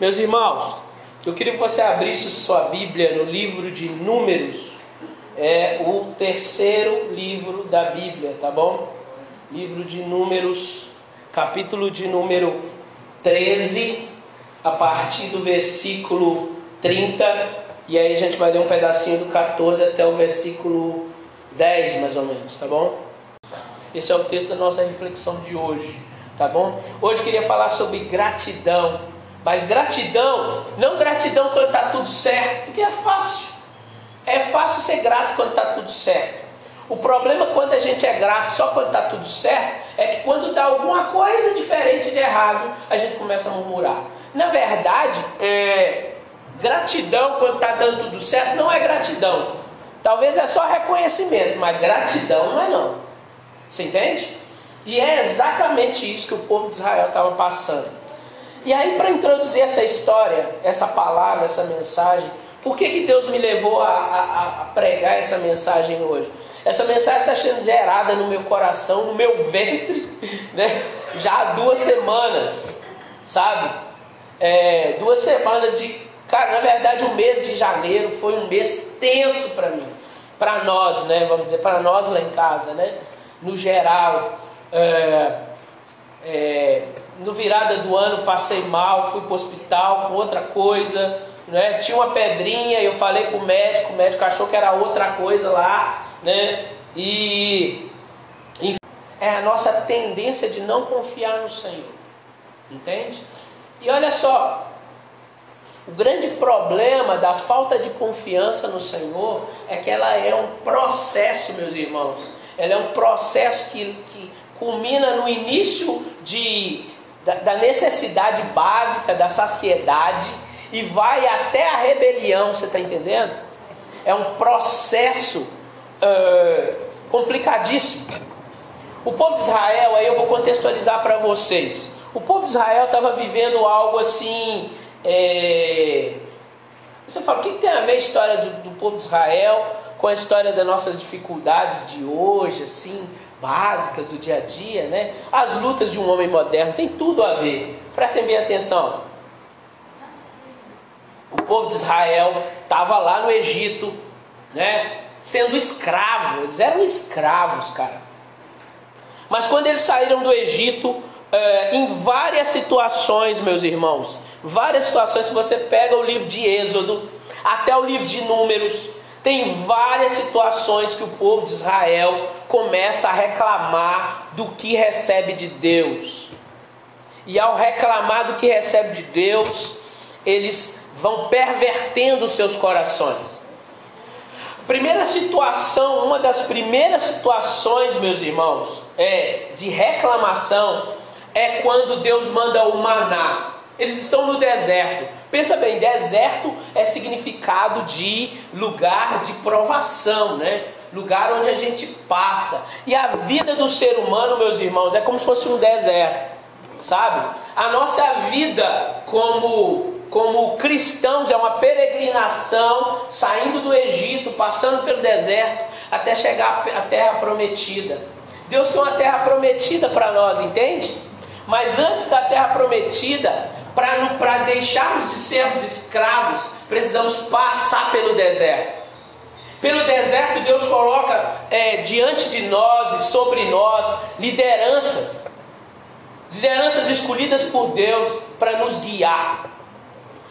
Meus irmãos, eu queria que você abrisse sua Bíblia no livro de Números, é o terceiro livro da Bíblia, tá bom? Livro de Números, capítulo de número 13, a partir do versículo 30, e aí a gente vai ler um pedacinho do 14 até o versículo 10, mais ou menos, tá bom? Esse é o texto da nossa reflexão de hoje, tá bom? Hoje eu queria falar sobre gratidão. Mas gratidão, não gratidão quando está tudo certo, porque é fácil. É fácil ser grato quando está tudo certo. O problema quando a gente é grato só quando está tudo certo é que quando dá alguma coisa diferente de errado, a gente começa a murmurar. Na verdade, é, gratidão quando está dando tudo certo não é gratidão. Talvez é só reconhecimento, mas gratidão não é não. Você entende? E é exatamente isso que o povo de Israel estava passando. E aí, para introduzir essa história, essa palavra, essa mensagem, por que, que Deus me levou a, a, a pregar essa mensagem hoje? Essa mensagem está sendo gerada no meu coração, no meu ventre, né? já há duas semanas, sabe? É, duas semanas de. Cara, na verdade, o mês de janeiro foi um mês tenso para mim, para nós, né? Vamos dizer, para nós lá em casa, né? No geral. É, é, no virada do ano passei mal, fui para o hospital com outra coisa, né? tinha uma pedrinha, eu falei com o médico, o médico achou que era outra coisa lá, né? E enfim, é a nossa tendência de não confiar no Senhor, entende? E olha só, o grande problema da falta de confiança no Senhor é que ela é um processo, meus irmãos. Ela é um processo que, que culmina no início de da, da necessidade básica, da saciedade, e vai até a rebelião, você está entendendo? É um processo uh, complicadíssimo. O povo de Israel, aí eu vou contextualizar para vocês. O povo de Israel estava vivendo algo assim. É... Você fala, o que, tem a ver a história do, do povo de Israel com a história das nossas dificuldades de hoje, assim? Básicas do dia a dia, né? As lutas de um homem moderno tem tudo a ver. Prestem bem atenção. O povo de Israel estava lá no Egito, né? Sendo escravo, eles eram escravos, cara. Mas quando eles saíram do Egito, é, em várias situações, meus irmãos, várias situações, se você pega o livro de Êxodo, até o livro de Números, tem várias situações que o povo de Israel começa a reclamar do que recebe de Deus. E ao reclamar do que recebe de Deus, eles vão pervertendo seus corações. Primeira situação, uma das primeiras situações, meus irmãos, é de reclamação é quando Deus manda o maná. Eles estão no deserto. Pensa bem, deserto é significado de lugar de provação, né? Lugar onde a gente passa. E a vida do ser humano, meus irmãos, é como se fosse um deserto, sabe? A nossa vida como como cristãos é uma peregrinação saindo do Egito, passando pelo deserto até chegar à terra prometida. Deus tem uma terra prometida para nós, entende? Mas antes da terra prometida, para deixarmos de sermos escravos, precisamos passar pelo deserto. Pelo deserto, Deus coloca é, diante de nós e sobre nós lideranças, lideranças escolhidas por Deus para nos guiar.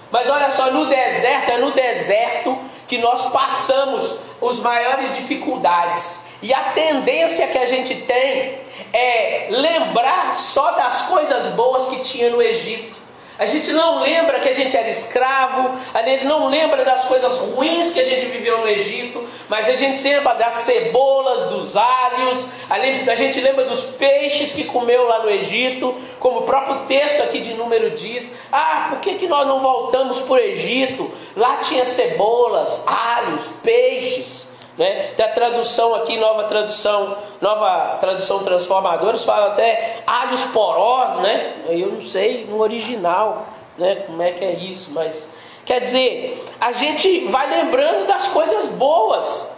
Mas olha só, no deserto, é no deserto que nós passamos as maiores dificuldades. E a tendência que a gente tem é lembrar só das coisas boas que tinha no Egito. A gente não lembra que a gente era escravo, a gente não lembra das coisas ruins que a gente viveu no Egito, mas a gente lembra das cebolas, dos alhos, a gente lembra dos peixes que comeu lá no Egito, como o próprio texto aqui de número diz. Ah, por que, que nós não voltamos para o Egito? Lá tinha cebolas, alhos, peixes. Né? Tem a tradução aqui, nova tradução, nova tradução transformadores, fala até alhos porós, né? Eu não sei no original, né? Como é que é isso, mas quer dizer, a gente vai lembrando das coisas boas.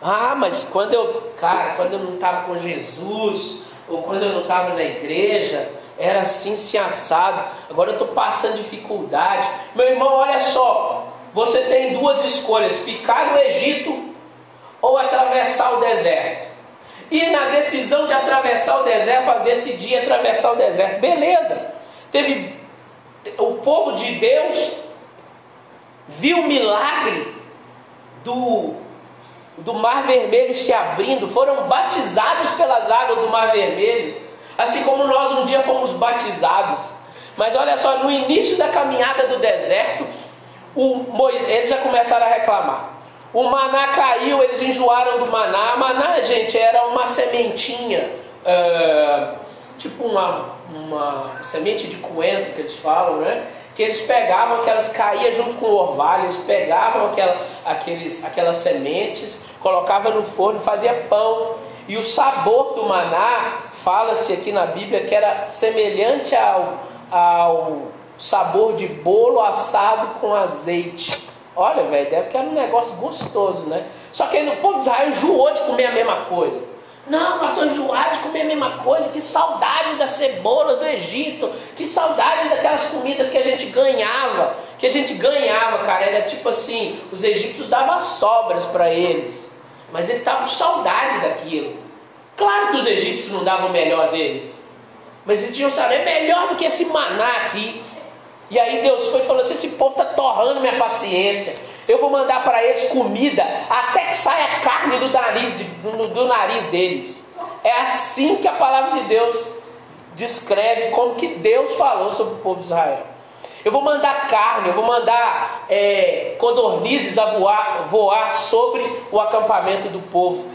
Ah, mas quando eu, cara, quando eu não estava com Jesus, ou quando eu não estava na igreja, era assim, se assado, agora eu estou passando dificuldade. Meu irmão, olha só, você tem duas escolhas: ficar no Egito ou atravessar o deserto. E na decisão de atravessar o deserto, eu decidi atravessar o deserto. Beleza. Teve o povo de Deus viu o milagre do, do Mar Vermelho se abrindo, foram batizados pelas águas do Mar Vermelho, assim como nós um dia fomos batizados. Mas olha só, no início da caminhada do deserto, Moisés, eles já começaram a reclamar. O maná caiu, eles enjoaram do maná. Maná, gente, era uma sementinha, uh, tipo uma, uma semente de coentro que eles falam, né? Que eles pegavam, que elas caíam junto com o orvalho, eles pegavam aquela, aqueles, aquelas sementes, colocavam no forno, fazia pão. E o sabor do maná, fala-se aqui na Bíblia que era semelhante ao, ao sabor de bolo assado com azeite. Olha, velho, deve que era um negócio gostoso, né? Só que aí o povo de Israel enjoou de comer a mesma coisa. Não, nós estamos enjoados de comer a mesma coisa. Que saudade da cebola do Egito. Que saudade daquelas comidas que a gente ganhava. Que a gente ganhava, cara. Era tipo assim: os egípcios davam sobras para eles. Mas eles estavam com saudade daquilo. Claro que os egípcios não davam o melhor deles. Mas eles tinham saber é melhor do que esse maná aqui. E aí Deus foi e falou assim: esse povo está torrando minha paciência. Eu vou mandar para eles comida até que saia carne do nariz, do, do nariz deles. É assim que a palavra de Deus descreve como que Deus falou sobre o povo de Israel. Eu vou mandar carne, eu vou mandar é, codornizes a voar, voar sobre o acampamento do povo.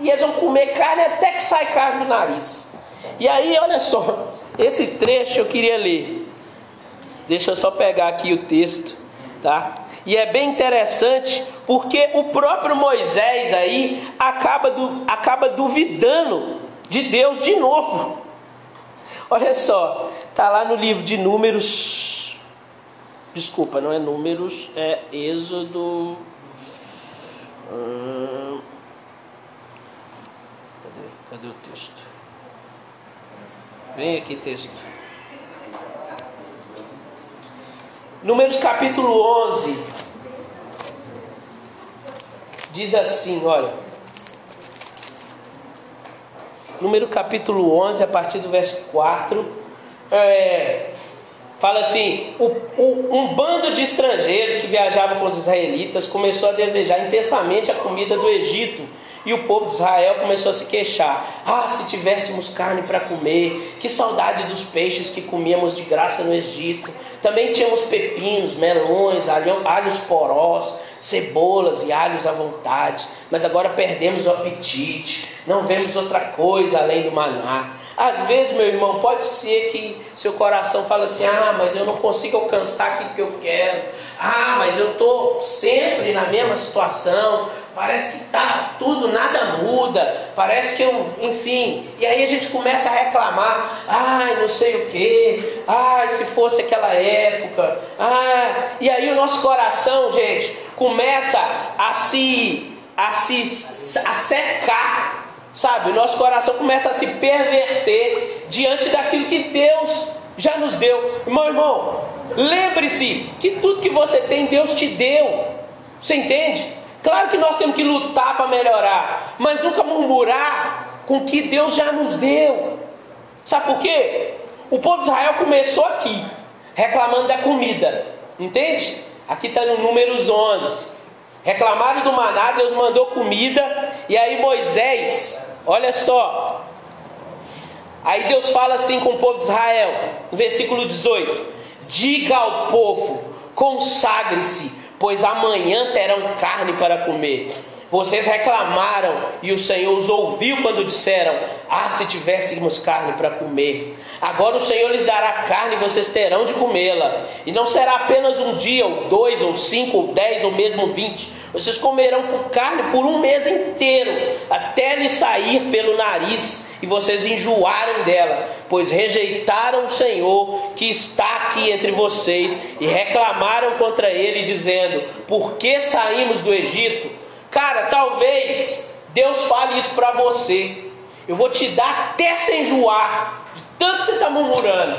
E eles vão comer carne até que sai carne do nariz. E aí, olha só, esse trecho eu queria ler. Deixa eu só pegar aqui o texto, tá? E é bem interessante porque o próprio Moisés aí acaba, du, acaba duvidando de Deus de novo. Olha só, tá lá no livro de Números. Desculpa, não é Números, é Êxodo. Hum, cadê, cadê o texto? Vem aqui, texto. Números capítulo 11 diz assim: olha. Número capítulo 11, a partir do verso 4, é, fala assim: o, o, um bando de estrangeiros que viajavam com os israelitas começou a desejar intensamente a comida do Egito e o povo de Israel começou a se queixar: Ah, se tivéssemos carne para comer, que saudade dos peixes que comíamos de graça no Egito. Também tínhamos pepinos, melões, alhos porós, cebolas e alhos à vontade. Mas agora perdemos o apetite, não vemos outra coisa além do maná. Às vezes, meu irmão, pode ser que seu coração fale assim: ah, mas eu não consigo alcançar aquilo que eu quero. Ah, mas eu estou sempre na mesma situação. Parece que tá tudo, nada muda. Parece que eu, enfim. E aí a gente começa a reclamar: ai, não sei o que. Ai, se fosse aquela época. Ah, e aí o nosso coração, gente, começa a se, a se a secar Sabe, o nosso coração começa a se perverter diante daquilo que Deus já nos deu. Irmão, irmão, lembre-se que tudo que você tem, Deus te deu. Você entende? Claro que nós temos que lutar para melhorar, mas nunca murmurar com o que Deus já nos deu. Sabe por quê? O povo de Israel começou aqui, reclamando da comida. Entende? Aqui está no Números 11. Reclamaram do maná, Deus mandou comida, e aí Moisés Olha só. Aí Deus fala assim com o povo de Israel, no versículo 18: Diga ao povo, consagre-se, pois amanhã terão carne para comer. Vocês reclamaram e o Senhor os ouviu quando disseram: Ah, se tivéssemos carne para comer. Agora o Senhor lhes dará carne e vocês terão de comê-la. E não será apenas um dia, ou dois, ou cinco, ou dez, ou mesmo vinte. Vocês comerão por carne por um mês inteiro, até lhe sair pelo nariz e vocês enjoarem dela, pois rejeitaram o Senhor que está aqui entre vocês e reclamaram contra ele, dizendo: Por que saímos do Egito? Cara, talvez Deus fale isso para você. Eu vou te dar até sem enjoar Tanto você está murmurando.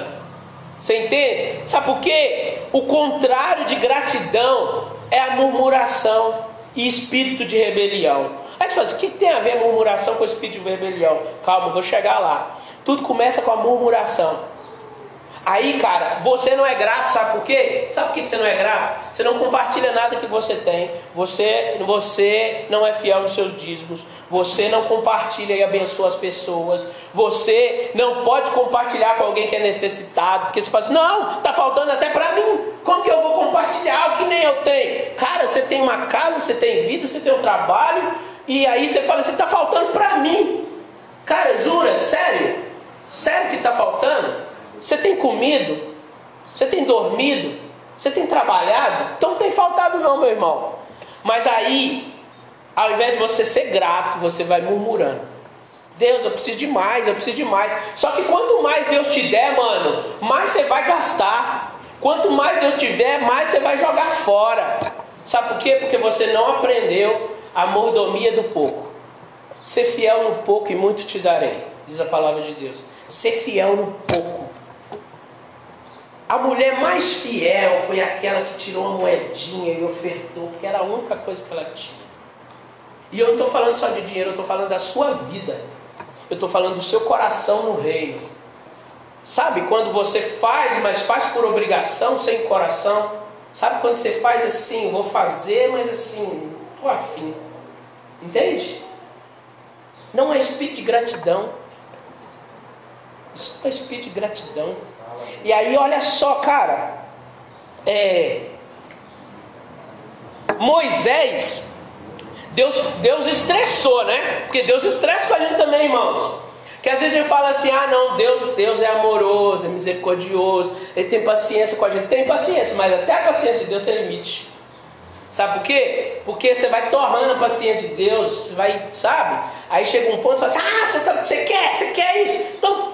Você entende? Sabe por quê? O contrário de gratidão é a murmuração e espírito de rebelião. Aí você fala assim, o que tem a ver a murmuração com o espírito de rebelião? Calma, vou chegar lá. Tudo começa com a murmuração. Aí, cara, você não é grato, sabe por quê? Sabe por que você não é grato? Você não compartilha nada que você tem. Você, você não é fiel nos seus dízimos. Você não compartilha e abençoa as pessoas. Você não pode compartilhar com alguém que é necessitado. Porque você fala assim, não, tá faltando até para mim. Como que eu vou compartilhar o que nem eu tenho? Cara, você tem uma casa, você tem vida, você tem um trabalho. E aí você fala assim, tá faltando para mim. Cara, jura? Sério? Sério que tá faltando? Você tem comido? Você tem dormido? Você tem trabalhado? Então não tem faltado não, meu irmão. Mas aí, ao invés de você ser grato, você vai murmurando. Deus, eu preciso de mais, eu preciso de mais. Só que quanto mais Deus te der, mano, mais você vai gastar. Quanto mais Deus tiver, mais você vai jogar fora. Sabe por quê? Porque você não aprendeu a mordomia do pouco. Ser fiel no pouco e muito te darei, diz a palavra de Deus. Ser fiel no pouco. A mulher mais fiel foi aquela que tirou uma moedinha e ofertou, porque era a única coisa que ela tinha. E eu não estou falando só de dinheiro, eu estou falando da sua vida. Eu estou falando do seu coração no reino. Sabe quando você faz, mas faz por obrigação, sem coração? Sabe quando você faz assim, vou fazer, mas assim, estou afim. Entende? Não é espírito de gratidão. Isso não é espírito de gratidão. E aí, olha só, cara. É, Moisés, Deus, Deus estressou, né? Porque Deus estressa com a gente também, irmãos. Que às vezes a gente fala assim: ah, não, Deus, Deus é amoroso, é misericordioso, Ele tem paciência com a gente. Tem paciência, mas até a paciência de Deus tem limite. Sabe por quê? Porque você vai torrando a paciência de Deus, você vai, sabe? Aí chega um ponto e fala assim: ah, você, tá, você quer, você quer isso? Então!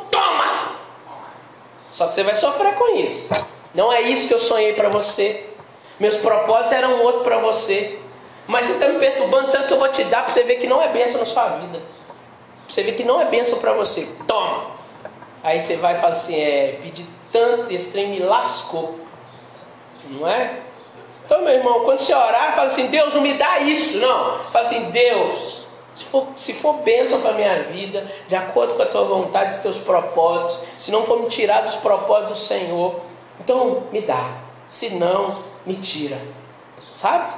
Só que você vai sofrer com isso. Não é isso que eu sonhei para você. Meus propósitos eram outro para você. Mas você está me perturbando tanto que eu vou te dar para você ver que não é bênção na sua vida. Pra você ver que não é bênção para você. Toma! Aí você vai e fala assim: é, pedir tanto, esse trem me lascou. Não é? Então, meu irmão, quando você orar, fala assim: Deus, não me dá isso. Não. Fala assim: Deus, se for, se for bênção para a minha vida, de acordo com a tua vontade, os teus propósitos, se não for me tirar dos propósitos do Senhor, então me dá. Se não, me tira. Sabe?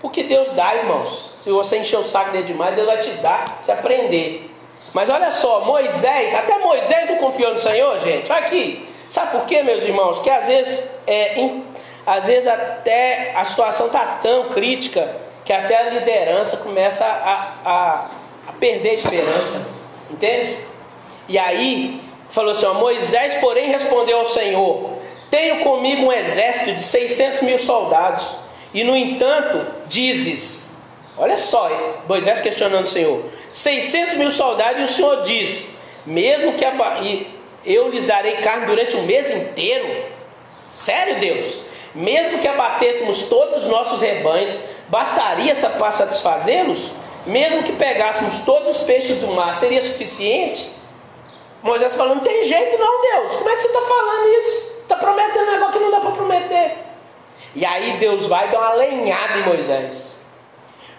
Porque Deus dá, irmãos. Se você encher o saco dele demais, Deus vai te dar, se aprender. Mas olha só, Moisés, até Moisés não confiou no Senhor, gente. Olha aqui. Sabe por quê, meus irmãos? Que às vezes, é, às vezes até a situação está tão crítica que até a liderança começa a, a, a perder a esperança. Entende? E aí, falou assim: ó, Moisés, porém, respondeu ao Senhor: Tenho comigo um exército de 600 mil soldados, e no entanto, dizes: Olha só, Moisés questionando o Senhor: 600 mil soldados, e o Senhor diz: Mesmo que eu lhes darei carne durante um mês inteiro. Sério, Deus? Mesmo que abatêssemos todos os nossos rebanhos, Bastaria para satisfazê-los? Mesmo que pegássemos todos os peixes do mar, seria suficiente? Moisés falou: Não tem jeito, não, Deus. Como é que você está falando isso? Está prometendo um negócio que não dá para prometer. E aí Deus vai dar uma lenhada em Moisés.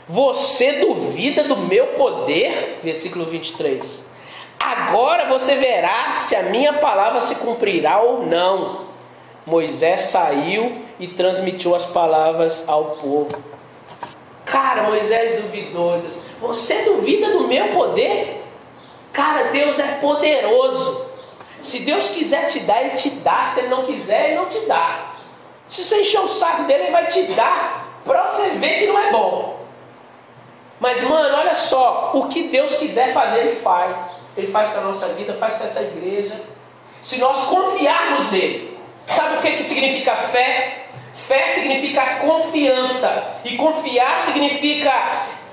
Você duvida do meu poder? Versículo 23. Agora você verá se a minha palavra se cumprirá ou não. Moisés saiu e transmitiu as palavras ao povo. Cara, Moisés duvidou. Deus, Você duvida do meu poder? Cara, Deus é poderoso. Se Deus quiser te dar, Ele te dá. Se Ele não quiser, Ele não te dá. Se você encher o saco dele, Ele vai te dar. Para você ver que não é bom. Mas, mano, olha só. O que Deus quiser fazer, Ele faz. Ele faz com a nossa vida, faz com essa igreja. Se nós confiarmos nele. Sabe o que, que significa fé? Fé significa confiança. E confiar significa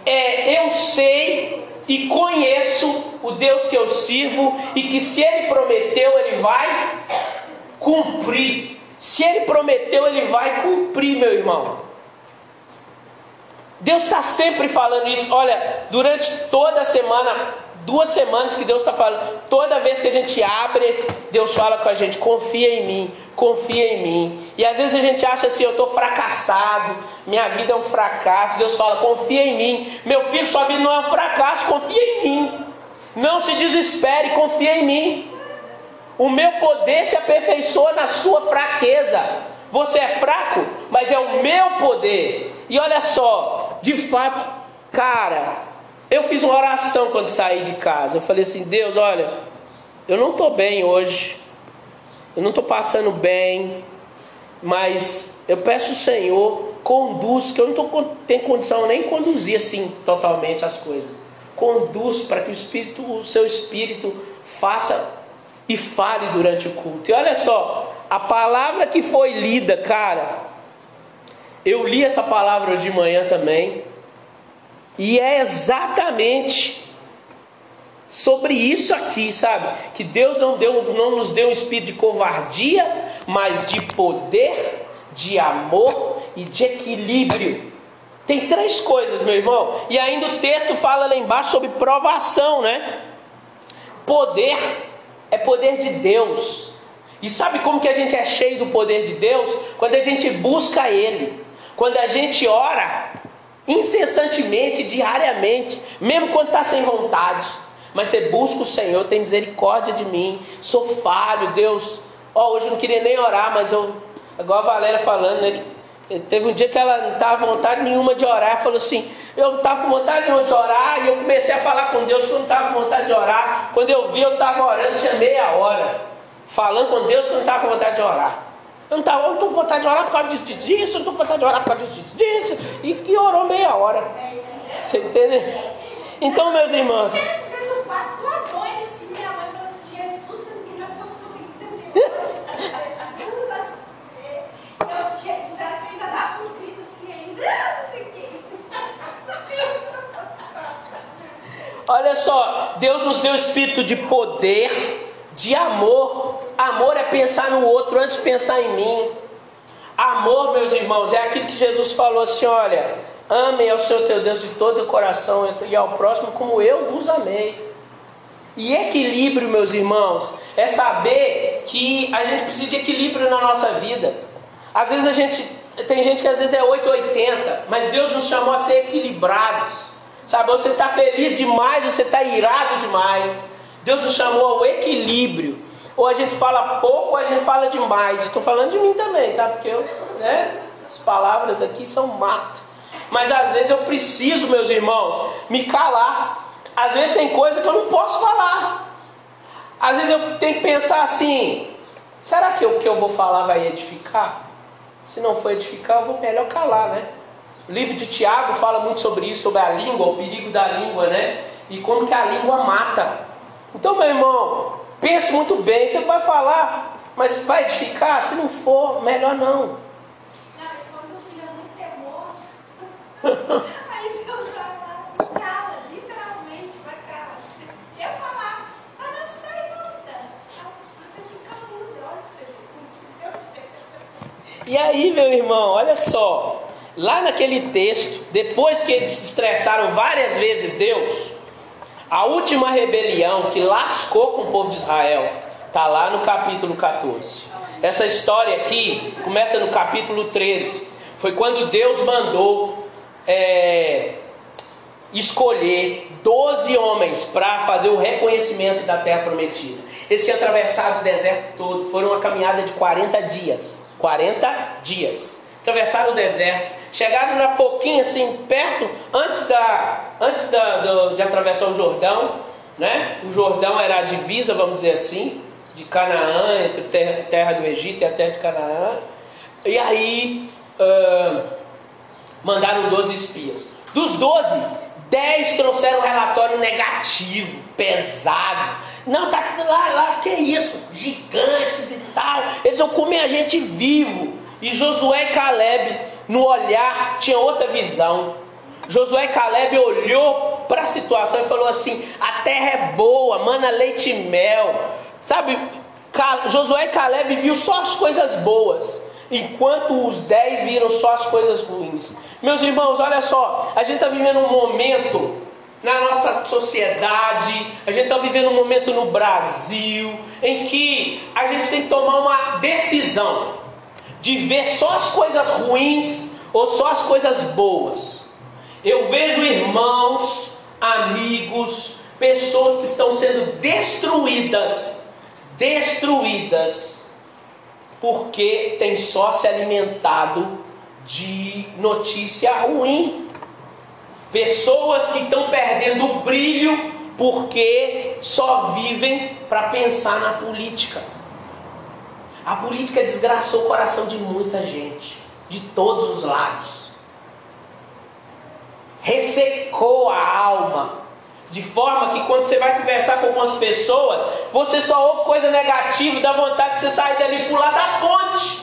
é, eu sei e conheço o Deus que eu sirvo e que se Ele prometeu, Ele vai cumprir. Se Ele prometeu, Ele vai cumprir, meu irmão. Deus está sempre falando isso. Olha, durante toda a semana, duas semanas que Deus está falando. Toda vez que a gente abre, Deus fala com a gente: confia em mim, confia em mim. E às vezes a gente acha assim: eu estou fracassado, minha vida é um fracasso. Deus fala: confia em mim. Meu filho, sua vida não é um fracasso, confia em mim. Não se desespere, confia em mim. O meu poder se aperfeiçoa na sua fraqueza. Você é fraco, mas é o meu poder. E olha só, de fato, cara, eu fiz uma oração quando saí de casa. Eu falei assim: Deus, olha, eu não estou bem hoje, eu não estou passando bem, mas eu peço o Senhor, conduz, que eu não tenho condição nem conduzir assim totalmente as coisas. Conduz para que o Espírito, o seu Espírito, faça e fale durante o culto. E olha só, a palavra que foi lida, cara, eu li essa palavra de manhã também. E é exatamente sobre isso aqui, sabe? Que Deus não, deu, não nos deu um espírito de covardia, mas de poder, de amor e de equilíbrio. Tem três coisas, meu irmão. E ainda o texto fala lá embaixo sobre provação, né? Poder é poder de Deus. E sabe como que a gente é cheio do poder de Deus? Quando a gente busca Ele. Quando a gente ora incessantemente, diariamente, mesmo quando está sem vontade. Mas você busca o Senhor, tem misericórdia de mim, sou falho, Deus. Ó, hoje eu não queria nem orar, mas eu, igual a Valéria falando, né? Teve um dia que ela não estava com vontade nenhuma de orar, falou assim: Eu não estava com vontade nenhuma de orar, e eu comecei a falar com Deus que eu não estava com vontade de orar. Quando eu vi, eu estava orando, tinha meia hora, falando com Deus que eu não estava com vontade de orar. Eu não estou com vontade de orar por causa disso, disso, eu não estou com vontade de orar por causa disso, disso. E que orou meia hora. Você entende? Então, meus irmãos. Olha só, Deus nos deu espírito de poder, de amor. Amor é pensar no outro antes de pensar em mim. Amor, meus irmãos, é aquilo que Jesus falou assim: olha, amem ao Senhor teu Deus de todo o coração e ao próximo como eu vos amei. E equilíbrio, meus irmãos, é saber que a gente precisa de equilíbrio na nossa vida. Às vezes a gente tem gente que às vezes é 880, mas Deus nos chamou a ser equilibrados. Sabe, você está feliz demais, você está irado demais. Deus nos chamou ao equilíbrio. Ou a gente fala pouco, ou a gente fala demais. Estou falando de mim também, tá? Porque eu, né? As palavras aqui são mato. Mas às vezes eu preciso, meus irmãos, me calar. Às vezes tem coisa que eu não posso falar. Às vezes eu tenho que pensar assim: será que o que eu vou falar vai edificar? Se não for edificar, eu vou melhor calar, né? O livro de Tiago fala muito sobre isso, sobre a língua, o perigo da língua, né? E como que a língua mata. Então, meu irmão, pense muito bem. Você vai falar, mas vai edificar? Se não for, melhor não. É teimoso, aí Deus vai lá, cala, literalmente vai calar. Você quer falar, mas não sai nada. Você fica mudo, olha pra você ver E aí, meu irmão, olha só. Lá naquele texto, depois que eles se estressaram várias vezes Deus, a última rebelião que lascou com o povo de Israel está lá no capítulo 14. Essa história aqui começa no capítulo 13. Foi quando Deus mandou é, escolher 12 homens para fazer o reconhecimento da terra prometida. Eles tinham atravessado o deserto todo, foram uma caminhada de 40 dias. 40 dias atravessaram o deserto, chegaram na pouquinho assim, perto, antes, da, antes da, do, de atravessar o Jordão, né? O Jordão era a divisa, vamos dizer assim, de Canaã, entre a terra, do Egito e a terra de Canaã. E aí uh, mandaram 12 espias. Dos 12, 10 trouxeram relatório negativo, pesado. Não, tá lá, lá, que isso? Gigantes e tal. Eles vão comer a gente vivo. E Josué e Caleb, no olhar, tinha outra visão. Josué Caleb olhou para a situação e falou assim: a terra é boa, mana leite e mel. Sabe, Josué Caleb viu só as coisas boas, enquanto os dez viram só as coisas ruins. Meus irmãos, olha só, a gente está vivendo um momento na nossa sociedade, a gente está vivendo um momento no Brasil em que a gente tem que tomar uma decisão de ver só as coisas ruins ou só as coisas boas. Eu vejo irmãos, amigos, pessoas que estão sendo destruídas, destruídas, porque tem só se alimentado de notícia ruim. Pessoas que estão perdendo o brilho porque só vivem para pensar na política. A política desgraçou o coração de muita gente, de todos os lados. Ressecou a alma, de forma que quando você vai conversar com algumas pessoas, você só ouve coisa negativa e dá vontade de você sair dali e pular da ponte.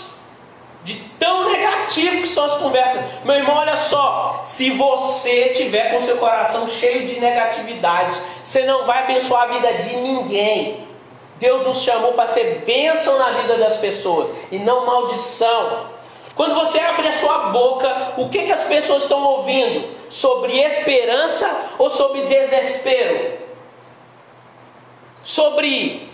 De tão negativo que são as conversas. Meu irmão, olha só. Se você tiver com seu coração cheio de negatividade, você não vai abençoar a vida de ninguém. Deus nos chamou para ser bênção na vida das pessoas e não maldição. Quando você abre a sua boca, o que, que as pessoas estão ouvindo? Sobre esperança ou sobre desespero? Sobre,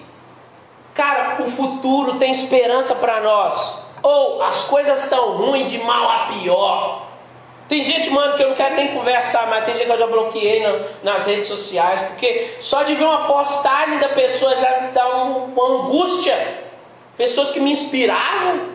cara, o futuro tem esperança para nós. Ou as coisas estão ruins de mal a pior. Tem gente, mano, que eu não quero nem conversar, mas tem gente que eu já bloqueei nas redes sociais, porque só de ver uma postagem da pessoa já me dá uma angústia. Pessoas que me inspiravam,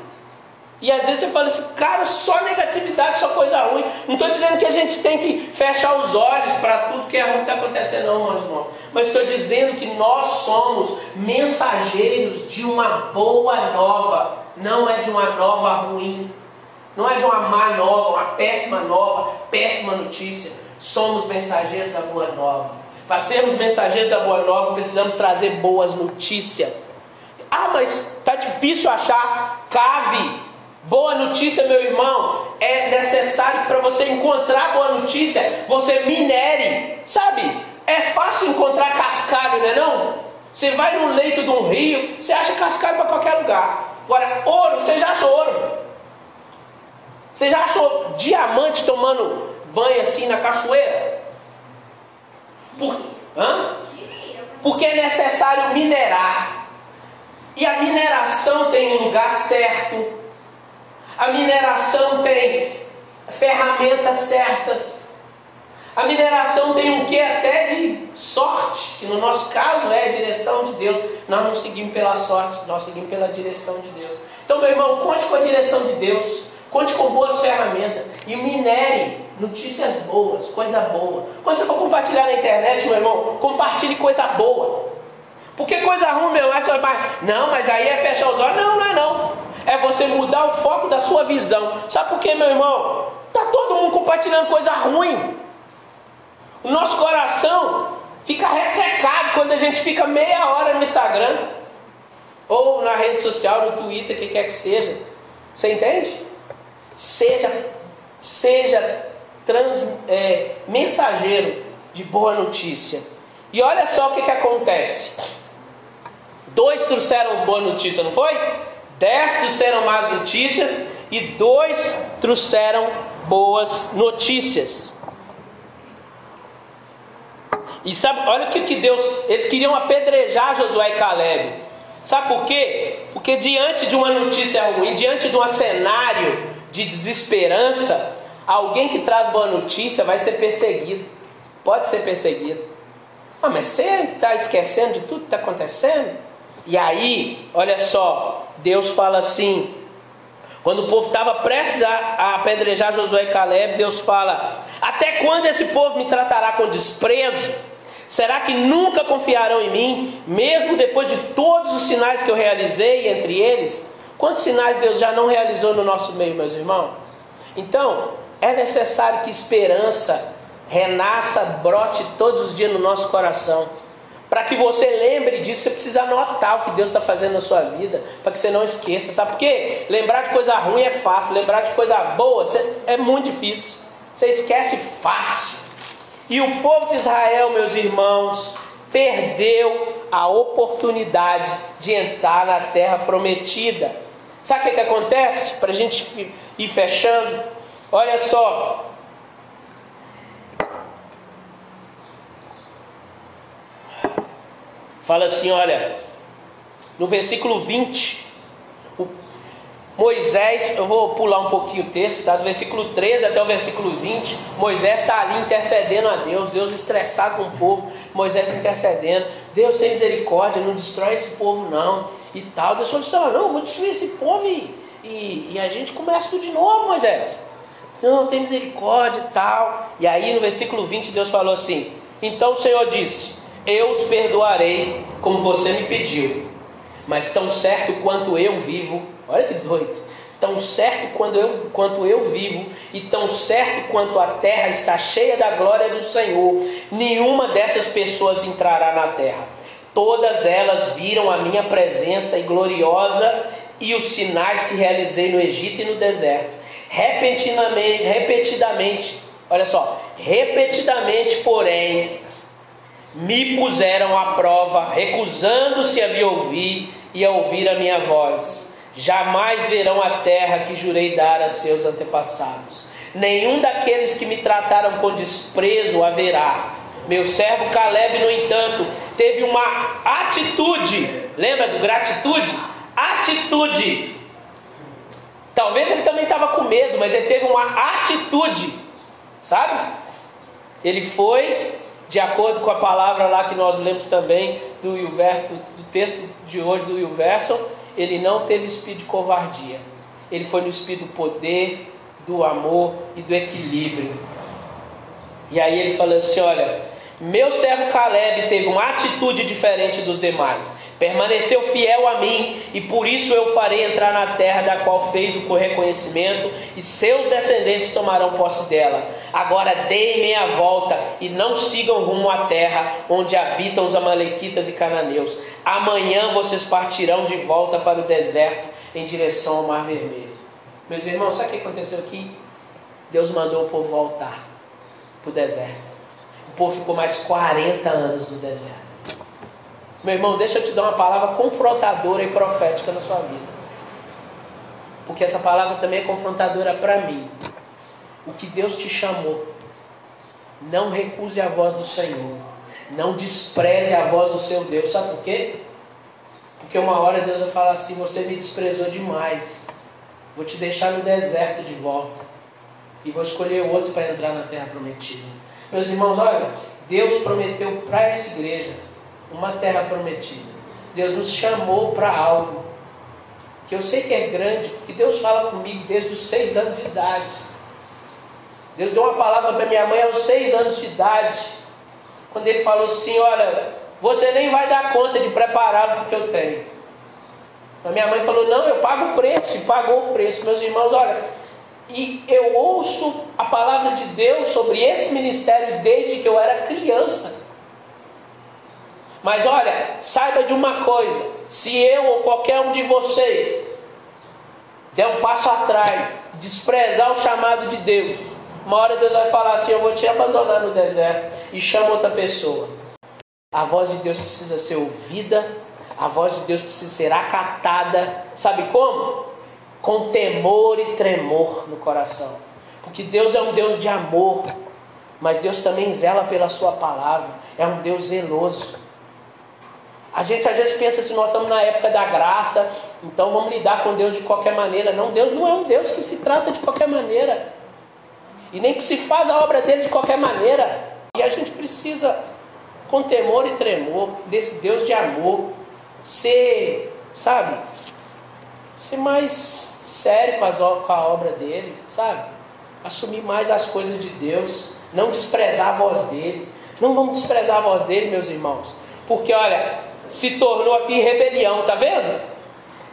e às vezes você fala assim, cara, só negatividade, só coisa ruim. Não estou dizendo que a gente tem que fechar os olhos para tudo que é ruim que está acontecendo, não, meus irmãos. Mas estou dizendo que nós somos mensageiros de uma boa nova, não é de uma nova ruim. Não é de uma má nova, uma péssima nova, péssima notícia. Somos mensageiros da boa nova. Para sermos mensageiros da boa nova, precisamos trazer boas notícias. Ah, mas está difícil achar cave Boa notícia, meu irmão, é necessário para você encontrar boa notícia, você minere, sabe? É fácil encontrar cascalho, não é não? Você vai no leito de um rio, você acha cascalho para qualquer lugar. Agora, ouro, você já achou ouro? Você já achou diamante tomando banho assim na cachoeira? Por, hã? Porque é necessário minerar. E a mineração tem um lugar certo, a mineração tem ferramentas certas. A mineração tem um que até de sorte, que no nosso caso é a direção de Deus. Nós não seguimos pela sorte, nós seguimos pela direção de Deus. Então, meu irmão, conte com a direção de Deus, conte com boas ferramentas e minere notícias boas, coisa boa. Quando você for compartilhar na internet, meu irmão, compartilhe coisa boa. Porque coisa ruim, meu irmão, você vai, não, mas aí é fechar os olhos. Não, não é não é você mudar o foco da sua visão. Sabe por quê, meu irmão? Está todo mundo compartilhando coisa ruim. O nosso coração fica ressecado quando a gente fica meia hora no Instagram ou na rede social, no Twitter, o que quer que seja. Você entende? Seja, seja trans, é, mensageiro de boa notícia. E olha só o que, que acontece. Dois trouxeram as boas notícias, não foi? Dez trouxeram más notícias e dois trouxeram boas notícias. E sabe, olha o que, que Deus. Eles queriam apedrejar Josué e Caleb. Sabe por quê? Porque diante de uma notícia ruim, diante de um cenário de desesperança, alguém que traz boa notícia vai ser perseguido. Pode ser perseguido. Ah, mas você está esquecendo de tudo que está acontecendo? E aí, olha só, Deus fala assim: quando o povo estava prestes a, a apedrejar Josué e Caleb, Deus fala: Até quando esse povo me tratará com desprezo? Será que nunca confiarão em mim, mesmo depois de todos os sinais que eu realizei entre eles? Quantos sinais Deus já não realizou no nosso meio, meus irmãos? Então, é necessário que esperança renasça, brote todos os dias no nosso coração. Para que você lembre disso, você precisa anotar o que Deus está fazendo na sua vida, para que você não esqueça. Sabe por quê? Lembrar de coisa ruim é fácil, lembrar de coisa boa é muito difícil. Você esquece fácil. E o povo de Israel, meus irmãos, perdeu a oportunidade de entrar na terra prometida. Sabe o que, que acontece? Para a gente ir fechando, olha só. Fala assim, olha, no versículo 20, Moisés, eu vou pular um pouquinho o texto, tá? Do versículo 13 até o versículo 20, Moisés está ali intercedendo a Deus, Deus estressado com o povo, Moisés intercedendo, Deus tem misericórdia, não destrói esse povo não e tal. Deus falou assim: não, vou destruir esse povo e, e, e a gente começa tudo de novo, Moisés. Não, tem misericórdia e tal. E aí no versículo 20 Deus falou assim: Então o Senhor disse: Eu os perdoarei como você me pediu, mas tão certo quanto eu vivo, olha que doido, tão certo quanto eu, quanto eu vivo, e tão certo quanto a terra está cheia da glória do Senhor, nenhuma dessas pessoas entrará na terra. Todas elas viram a minha presença e gloriosa e os sinais que realizei no Egito e no deserto repentinamente, repetidamente, olha só, repetidamente, porém, me puseram à prova, recusando-se a me ouvir e a ouvir a minha voz. Jamais verão a terra que jurei dar a seus antepassados. Nenhum daqueles que me trataram com desprezo haverá. Meu servo Caleb, no entanto, teve uma atitude, lembra do gratitude? Atitude Talvez ele também estava com medo, mas ele teve uma atitude, sabe? Ele foi, de acordo com a palavra lá que nós lemos também do, do, do texto de hoje do Wilverson, ele não teve espírito de covardia. Ele foi no espírito do poder, do amor e do equilíbrio. E aí ele falou assim: olha, meu servo Caleb teve uma atitude diferente dos demais. Permaneceu fiel a mim, e por isso eu farei entrar na terra da qual fez o reconhecimento, e seus descendentes tomarão posse dela. Agora deem meia volta e não sigam rumo à terra onde habitam os Amalequitas e Cananeus. Amanhã vocês partirão de volta para o deserto em direção ao Mar Vermelho. Meus irmãos, sabe o que aconteceu aqui? Deus mandou o povo voltar para o deserto. Povo ficou mais 40 anos no deserto. Meu irmão, deixa eu te dar uma palavra confrontadora e profética na sua vida. Porque essa palavra também é confrontadora para mim. O que Deus te chamou, não recuse a voz do Senhor. Não despreze a voz do seu Deus. Sabe por quê? Porque uma hora Deus vai falar assim: Você me desprezou demais. Vou te deixar no deserto de volta. E vou escolher outro para entrar na terra prometida. Meus irmãos, olha, Deus prometeu para essa igreja uma terra prometida. Deus nos chamou para algo que eu sei que é grande, porque Deus fala comigo desde os seis anos de idade. Deus deu uma palavra para minha mãe aos seis anos de idade, quando ele falou assim: Olha, você nem vai dar conta de preparar o que eu tenho. A minha mãe falou: Não, eu pago o preço, e pagou o preço. Meus irmãos, olha, e eu ouço a palavra de Deus sobre esse ministério desde que eu era criança. Mas olha, saiba de uma coisa: se eu ou qualquer um de vocês der um passo atrás, desprezar o chamado de Deus, uma hora Deus vai falar assim: Eu vou te abandonar no deserto e chama outra pessoa. A voz de Deus precisa ser ouvida, a voz de Deus precisa ser acatada. Sabe como? Com temor e tremor no coração. Porque Deus é um Deus de amor, mas Deus também zela pela Sua palavra, é um Deus zeloso. A gente às vezes pensa assim, nós estamos na época da graça, então vamos lidar com Deus de qualquer maneira. Não, Deus não é um Deus que se trata de qualquer maneira. E nem que se faz a obra dele de qualquer maneira. E a gente precisa, com temor e tremor, desse Deus de amor, ser, sabe, ser mais sério com, as, com a obra dele, sabe? Assumir mais as coisas de Deus, não desprezar a voz dele. Não vamos desprezar a voz dele, meus irmãos. Porque, olha, se tornou aqui rebelião, tá vendo?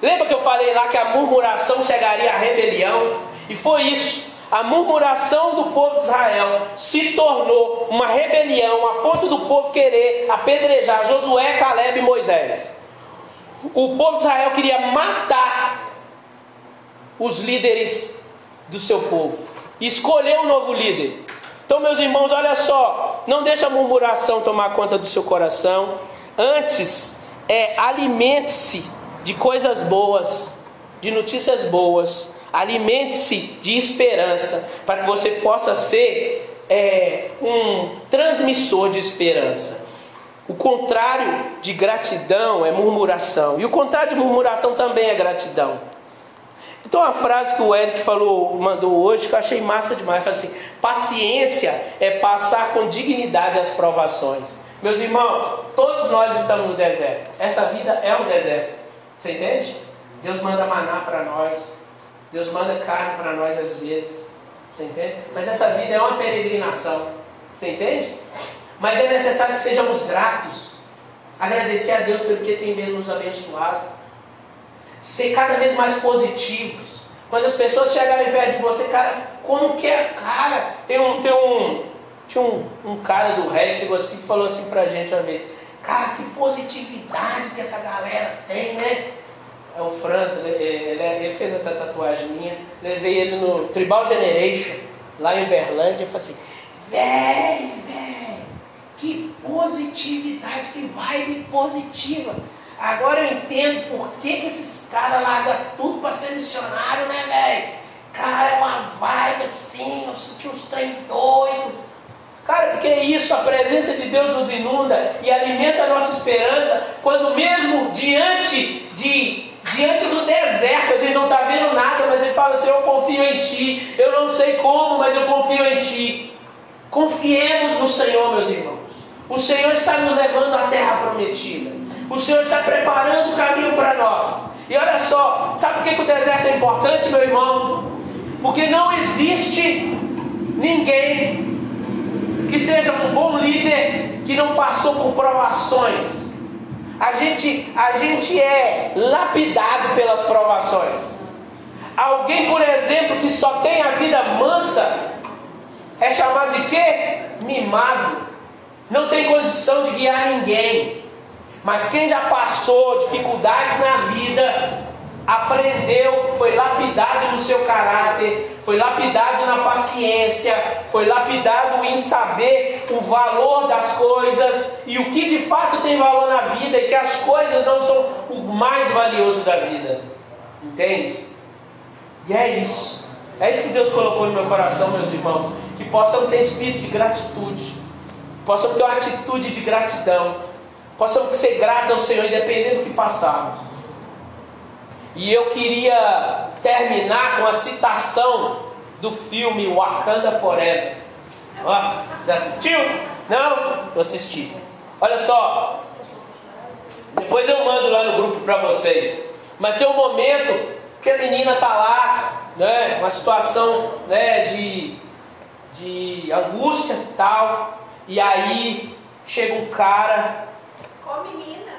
Lembra que eu falei lá que a murmuração chegaria à rebelião? E foi isso. A murmuração do povo de Israel se tornou uma rebelião a ponto do povo querer apedrejar Josué, Caleb e Moisés. O povo de Israel queria matar os líderes do seu povo. Escolher um novo líder. Então, meus irmãos, olha só, não deixa a murmuração tomar conta do seu coração. Antes, é alimente-se de coisas boas, de notícias boas. Alimente-se de esperança, para que você possa ser é, um transmissor de esperança. O contrário de gratidão é murmuração. E o contrário de murmuração também é gratidão. Então a frase que o Eric falou, mandou hoje, que eu achei massa demais, foi assim: paciência é passar com dignidade as provações. Meus irmãos, todos nós estamos no deserto. Essa vida é um deserto. Você entende? Deus manda maná para nós. Deus manda carne para nós às vezes. Você entende? Mas essa vida é uma peregrinação. Você entende? Mas é necessário que sejamos gratos. Agradecer a Deus pelo que tem nos abençoado. Ser cada vez mais positivos. Quando as pessoas chegarem perto de você, cara, como que é? Cara, tem um, tem um, tinha um, um cara do rei, chegou assim e falou assim pra gente uma vez: Cara, que positividade que essa galera tem, né? É o França, ele, ele, ele, fez essa tatuagem minha. Levei ele no Tribal Generation, lá em Uberlândia, e falei assim: Véi, véi, que positividade, que vibe positiva. Agora eu entendo por que, que esses caras largam tudo para ser missionário, né, velho? Cara, é uma vibe assim, eu senti uns trem doido. Cara, porque é isso, a presença de Deus nos inunda e alimenta a nossa esperança, quando mesmo diante de diante do deserto, a gente não está vendo nada, mas ele fala assim: Eu confio em ti, eu não sei como, mas eu confio em ti. Confiemos no Senhor, meus irmãos. O Senhor está nos levando à terra prometida. O Senhor está preparando o caminho para nós. E olha só, sabe por que, que o deserto é importante, meu irmão? Porque não existe ninguém que seja um bom líder que não passou por provações. A gente, a gente é lapidado pelas provações. Alguém, por exemplo, que só tem a vida mansa, é chamado de quê? Mimado. Não tem condição de guiar ninguém. Mas quem já passou dificuldades na vida, aprendeu, foi lapidado no seu caráter, foi lapidado na paciência, foi lapidado em saber o valor das coisas e o que de fato tem valor na vida e que as coisas não são o mais valioso da vida. Entende? E é isso. É isso que Deus colocou no meu coração, meus irmãos. Que possamos ter espírito de gratitude, possamos ter uma atitude de gratidão, possamos ser gratos ao Senhor, independente do que passarmos. E eu queria terminar com a citação do filme Wakanda Forever. Já assistiu? Não? Eu assisti. Olha só. Depois eu mando lá no grupo para vocês. Mas tem um momento que a menina tá lá, né? Uma situação né, de, de angústia e tal. E aí chega um cara.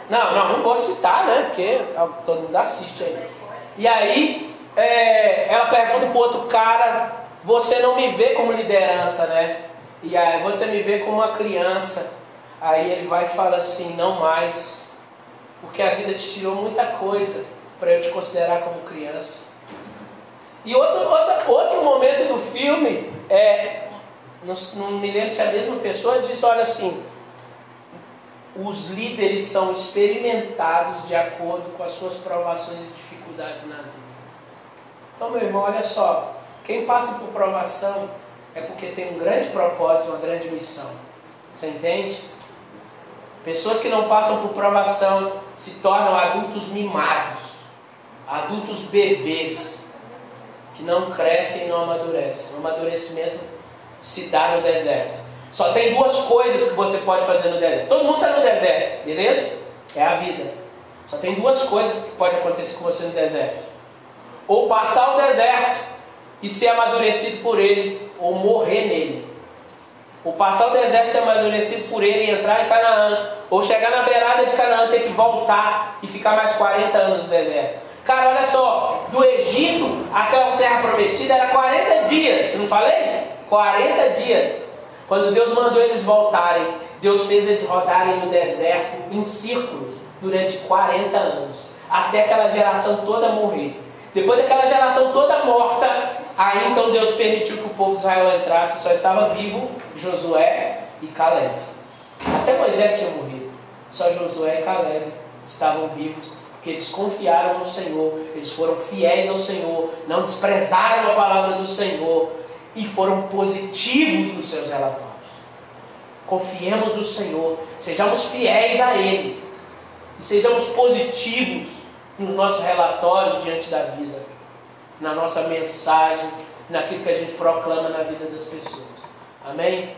Não, não, não vou citar, né? Porque todo mundo assiste aí. E aí é, ela pergunta pro outro cara, você não me vê como liderança, né? E aí você me vê como uma criança. Aí ele vai e fala assim, não mais, porque a vida te tirou muita coisa para eu te considerar como criança. E outro, outro, outro momento do filme é, não, não me lembro se é a mesma pessoa diz, olha assim, os líderes são experimentados de acordo com as suas provações e dificuldades na vida. Então, meu irmão, olha só: quem passa por provação é porque tem um grande propósito, uma grande missão. Você entende? Pessoas que não passam por provação se tornam adultos mimados, adultos bebês, que não crescem e não amadurecem. O amadurecimento se dá no deserto. Só tem duas coisas que você pode fazer no deserto. Todo mundo está no deserto, beleza? É a vida. Só tem duas coisas que pode acontecer com você no deserto: ou passar o deserto e ser amadurecido por ele, ou morrer nele. Ou passar o deserto e ser amadurecido por ele e entrar em Canaã. Ou chegar na beirada de Canaã, ter que voltar e ficar mais 40 anos no deserto. Cara, olha só, do Egito até a terra prometida era 40 dias, não falei? 40 dias. Quando Deus mandou eles voltarem, Deus fez eles rodarem no deserto em círculos durante 40 anos, até aquela geração toda morrer. Depois daquela geração toda morta, aí então Deus permitiu que o povo de Israel entrasse, só estava vivo Josué e Caleb. Até Moisés tinha morrido, só Josué e Caleb estavam vivos, porque eles confiaram no Senhor, eles foram fiéis ao Senhor, não desprezaram a palavra do Senhor, e foram positivos nos seus relatórios. Confiemos no Senhor, sejamos fiéis a Ele e sejamos positivos nos nossos relatórios diante da vida, na nossa mensagem, naquilo que a gente proclama na vida das pessoas. Amém?